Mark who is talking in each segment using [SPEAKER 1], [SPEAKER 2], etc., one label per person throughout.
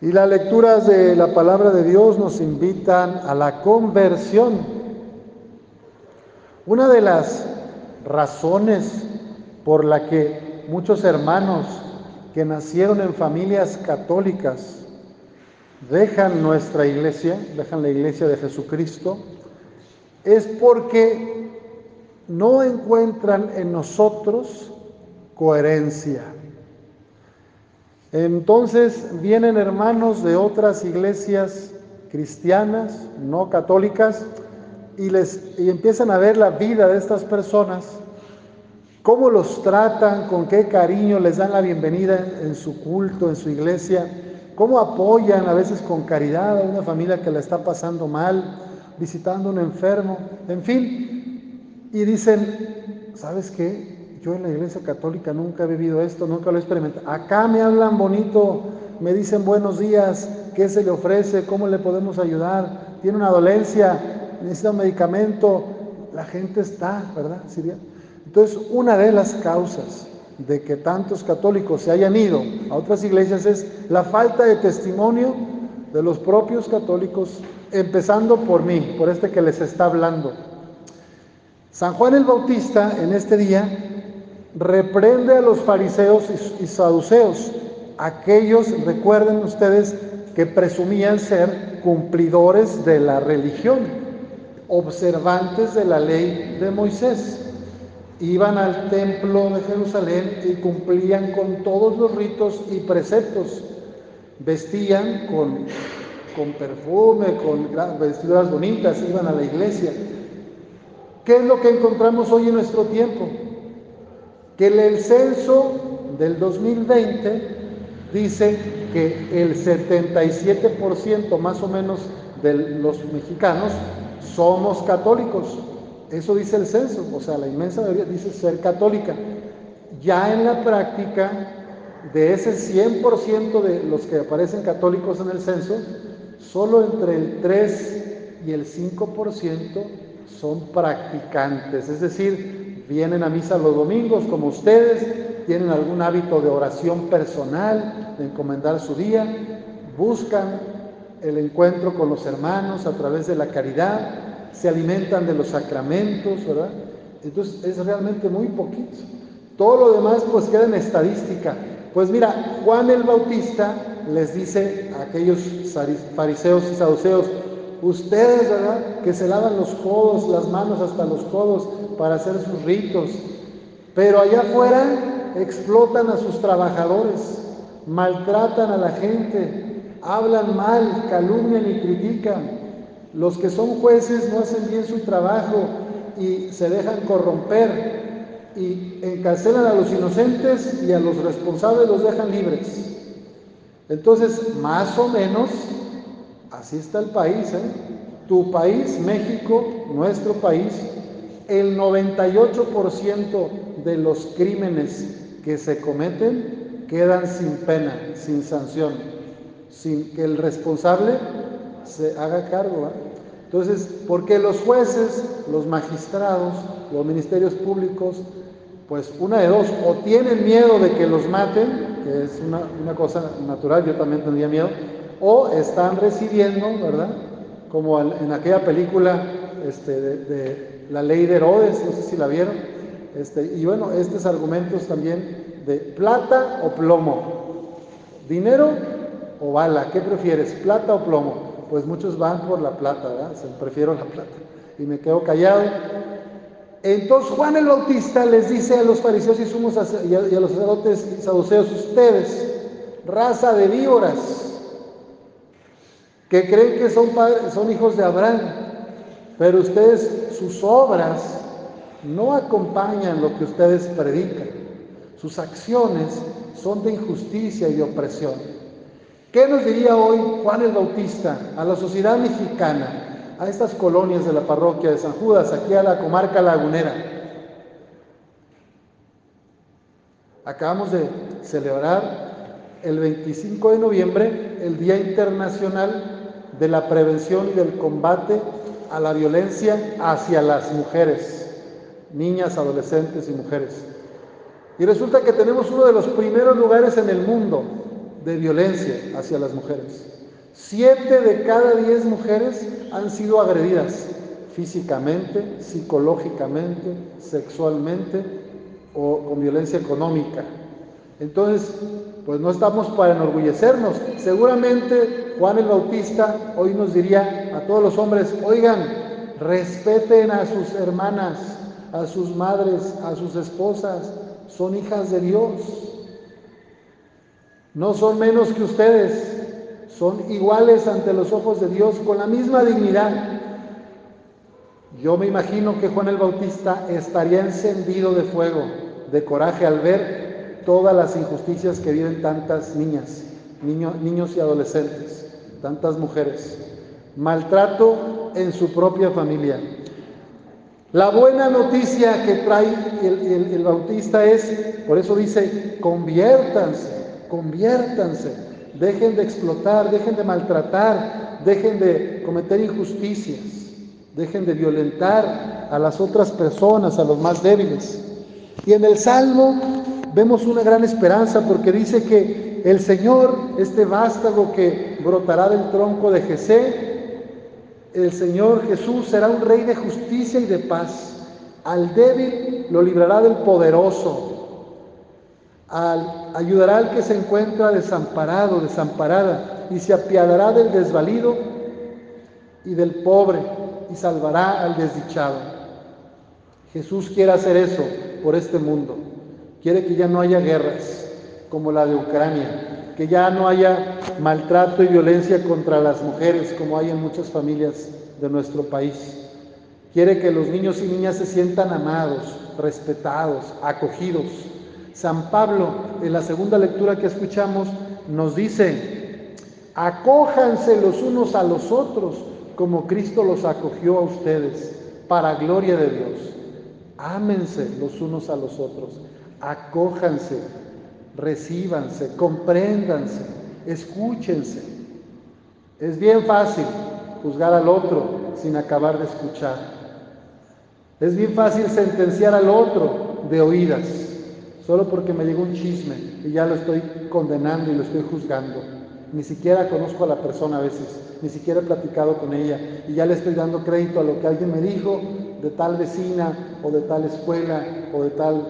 [SPEAKER 1] Y las lecturas de la palabra de Dios nos invitan a la conversión. Una de las razones por la que muchos hermanos que nacieron en familias católicas dejan nuestra iglesia, dejan la iglesia de Jesucristo, es porque no encuentran en nosotros coherencia. Entonces vienen hermanos de otras iglesias cristianas, no católicas, y, les, y empiezan a ver la vida de estas personas, cómo los tratan, con qué cariño les dan la bienvenida en, en su culto, en su iglesia, cómo apoyan a veces con caridad a una familia que la está pasando mal, visitando a un enfermo, en fin, y dicen, ¿sabes qué? Yo en la iglesia católica nunca he vivido esto, nunca lo he experimentado. Acá me hablan bonito, me dicen buenos días, qué se le ofrece, cómo le podemos ayudar, tiene una dolencia, necesita un medicamento, la gente está, ¿verdad? Entonces, una de las causas de que tantos católicos se hayan ido a otras iglesias es la falta de testimonio de los propios católicos, empezando por mí, por este que les está hablando. San Juan el Bautista en este día reprende a los fariseos y saduceos, aquellos, recuerden ustedes, que presumían ser cumplidores de la religión, observantes de la ley de Moisés. Iban al templo de Jerusalén y cumplían con todos los ritos y preceptos. Vestían con, con perfume, con vestiduras bonitas, iban a la iglesia. ¿Qué es lo que encontramos hoy en nuestro tiempo? Que el censo del 2020 dice que el 77% más o menos de los mexicanos somos católicos. Eso dice el censo, o sea, la inmensa mayoría dice ser católica. Ya en la práctica, de ese 100% de los que aparecen católicos en el censo, solo entre el 3 y el 5% son practicantes, es decir, vienen a misa los domingos como ustedes, tienen algún hábito de oración personal, de encomendar su día, buscan el encuentro con los hermanos a través de la caridad, se alimentan de los sacramentos, ¿verdad? Entonces es realmente muy poquito. Todo lo demás pues queda en estadística. Pues mira, Juan el Bautista les dice a aquellos fariseos y saduceos, Ustedes, ¿verdad? Que se lavan los codos, las manos hasta los codos para hacer sus ritos. Pero allá afuera explotan a sus trabajadores, maltratan a la gente, hablan mal, calumnian y critican. Los que son jueces no hacen bien su trabajo y se dejan corromper y encarcelan a los inocentes y a los responsables los dejan libres. Entonces, más o menos, Así está el país, ¿eh? Tu país, México, nuestro país, el 98% de los crímenes que se cometen quedan sin pena, sin sanción, sin que el responsable se haga cargo. ¿eh? Entonces, porque los jueces, los magistrados, los ministerios públicos, pues una de dos, o tienen miedo de que los maten, que es una, cosa natural, yo también tendría miedo, o están recibiendo, ¿verdad? Como en aquella película este, de, La ley de Herodes, no sé si la vieron. Este, y bueno, estos argumentos también de plata o plomo, dinero o bala, ¿qué prefieres, plata o plomo? Pues muchos van por la plata, ¿verdad? Se prefiero la plata. Y me quedo callado. Entonces Juan el Bautista les dice a los fariseos y sumos y a, los sacerdotes saduceos, ustedes, raza de víboras, que creen que son, padres, son hijos de Abraham, pero ustedes, sus obras no acompañan lo que ustedes predican. Sus acciones son de injusticia y opresión. ¿Qué nos diría hoy Juan el Bautista a la sociedad mexicana, a estas colonias de la parroquia de San Judas, aquí a la comarca lagunera? Acabamos de celebrar el 25 de noviembre el Día Internacional de la prevención y del combate a la violencia hacia las mujeres, niñas, adolescentes y mujeres. Y resulta que tenemos uno de los primeros lugares en el mundo de violencia hacia las mujeres. Siete de cada diez mujeres han sido agredidas físicamente, psicológicamente, sexualmente o con violencia económica. Entonces, pues no estamos para enorgullecernos. Seguramente Juan el Bautista hoy nos diría a todos los hombres, oigan, respeten a sus hermanas, a sus madres, a sus esposas, son hijas de Dios. No son menos que ustedes, son iguales ante los ojos de Dios con la misma dignidad. Yo me imagino que Juan el Bautista estaría encendido de fuego, de coraje al ver todas las injusticias que viven tantas niñas, niños y adolescentes, tantas mujeres. Maltrato en su propia familia. La buena noticia que trae el, el Bautista es, por eso dice, conviértanse, conviértanse, dejen de explotar, dejen de maltratar, dejen de cometer injusticias. Dejen de violentar a las otras personas, a los más débiles. Y en el Salmo vemos una gran esperanza porque dice que el Señor, este vástago que brotará del tronco de Jesé, el Señor Jesús será un rey de justicia y de paz. Al débil lo librará del poderoso. Al, ayudará al que se encuentra desamparado, desamparada, y se apiadará del desvalido y del pobre y salvará al desdichado. Jesús quiere hacer eso por este mundo. Quiere que ya no haya guerras como la de Ucrania, que ya no haya maltrato y violencia contra las mujeres como hay en muchas familias de nuestro país. Quiere que los niños y niñas se sientan amados, respetados, acogidos. San Pablo, en la segunda lectura que escuchamos, nos dice, acójanse los unos a los otros como Cristo los acogió a ustedes, para gloria de Dios. Ámense los unos a los otros, acójanse, recíbanse, compréndanse, escúchense. Es bien fácil juzgar al otro sin acabar de escuchar. Es bien fácil sentenciar al otro de oídas, solo porque me llegó un chisme y ya lo estoy condenando y lo estoy juzgando. Ni siquiera conozco a la persona a veces ni siquiera he platicado con ella y ya le estoy dando crédito a lo que alguien me dijo de tal vecina o de tal escuela o de tal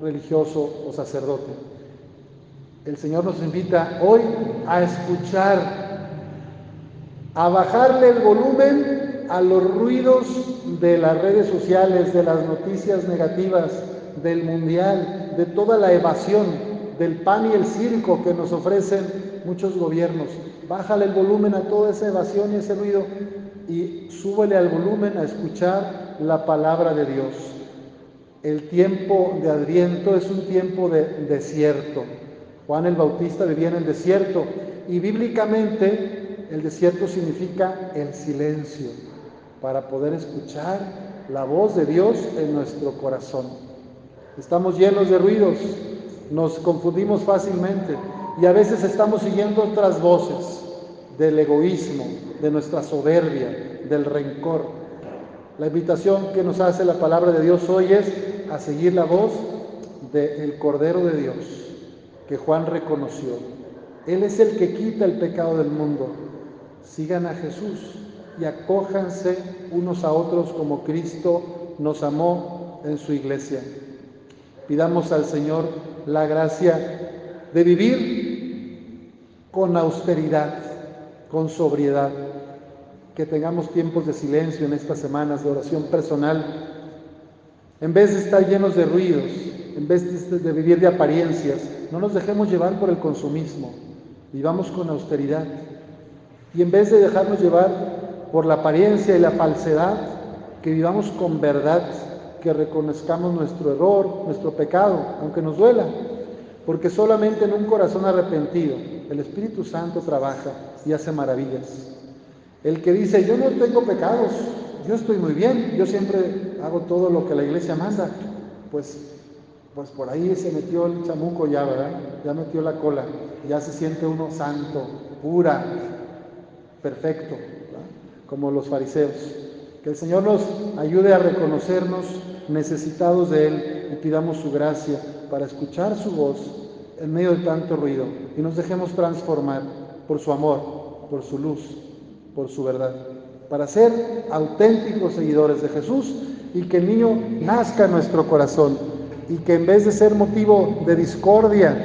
[SPEAKER 1] religioso o sacerdote. El Señor nos invita hoy a escuchar, a bajarle el volumen a los ruidos de las redes sociales, de las noticias negativas, del mundial, de toda la evasión, del pan y el circo que nos ofrecen muchos gobiernos. Bájale el volumen a toda esa evasión y ese ruido y súbele al volumen a escuchar la palabra de Dios. El tiempo de Adviento es un tiempo de desierto. Juan el Bautista vivía en el desierto y bíblicamente el desierto significa el silencio para poder escuchar la voz de Dios en nuestro corazón. Estamos llenos de ruidos, nos confundimos fácilmente, y a veces estamos siguiendo otras voces del egoísmo, de nuestra soberbia, del rencor. La invitación que nos hace la palabra de Dios hoy es a seguir la voz del Cordero de Dios, que Juan reconoció. Él es el que quita el pecado del mundo. Sigan a Jesús y acójanse unos a otros como Cristo nos amó en su iglesia. Pidamos al Señor la gracia de vivir con austeridad, con sobriedad, que tengamos tiempos de silencio en estas semanas de oración personal, en vez de estar llenos de ruidos, en vez de, vivir de apariencias, no nos dejemos llevar por el consumismo, vivamos con austeridad. Y en vez de dejarnos llevar por la apariencia y la falsedad, que vivamos con verdad, que reconozcamos nuestro error, nuestro pecado, aunque nos duela, porque solamente en un corazón arrepentido el Espíritu Santo trabaja y hace maravillas. El que dice, yo no tengo pecados, yo estoy muy bien, yo siempre hago todo lo que la iglesia manda, pues, pues por ahí se metió el chamuco ya, ¿verdad? Ya metió la cola, ya se siente uno santo, pura, perfecto, como los fariseos. Que el Señor nos ayude a reconocernos necesitados de Él y pidamos su gracia para escuchar su voz en medio de tanto ruido. y nos dejemos transformar por su amor, por su luz, por su verdad, para ser auténticos seguidores de Jesús y que el niño nazca en nuestro corazón y que en vez de ser motivo de discordia,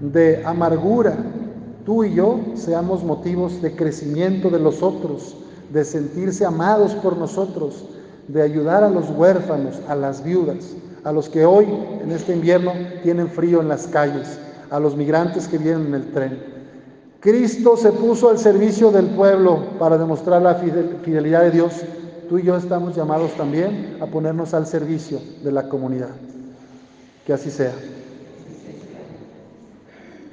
[SPEAKER 1] de amargura, tú y yo seamos motivos de crecimiento de los otros, de sentirse amados por nosotros, de ayudar a los huérfanos, a las viudas, a los que hoy en este invierno tienen frío en las calles, a los migrantes que vienen en el tren. Cristo se puso al servicio del pueblo para demostrar la fidelidad de Dios. Tú y yo estamos llamados también a ponernos al servicio de la comunidad. Que así sea.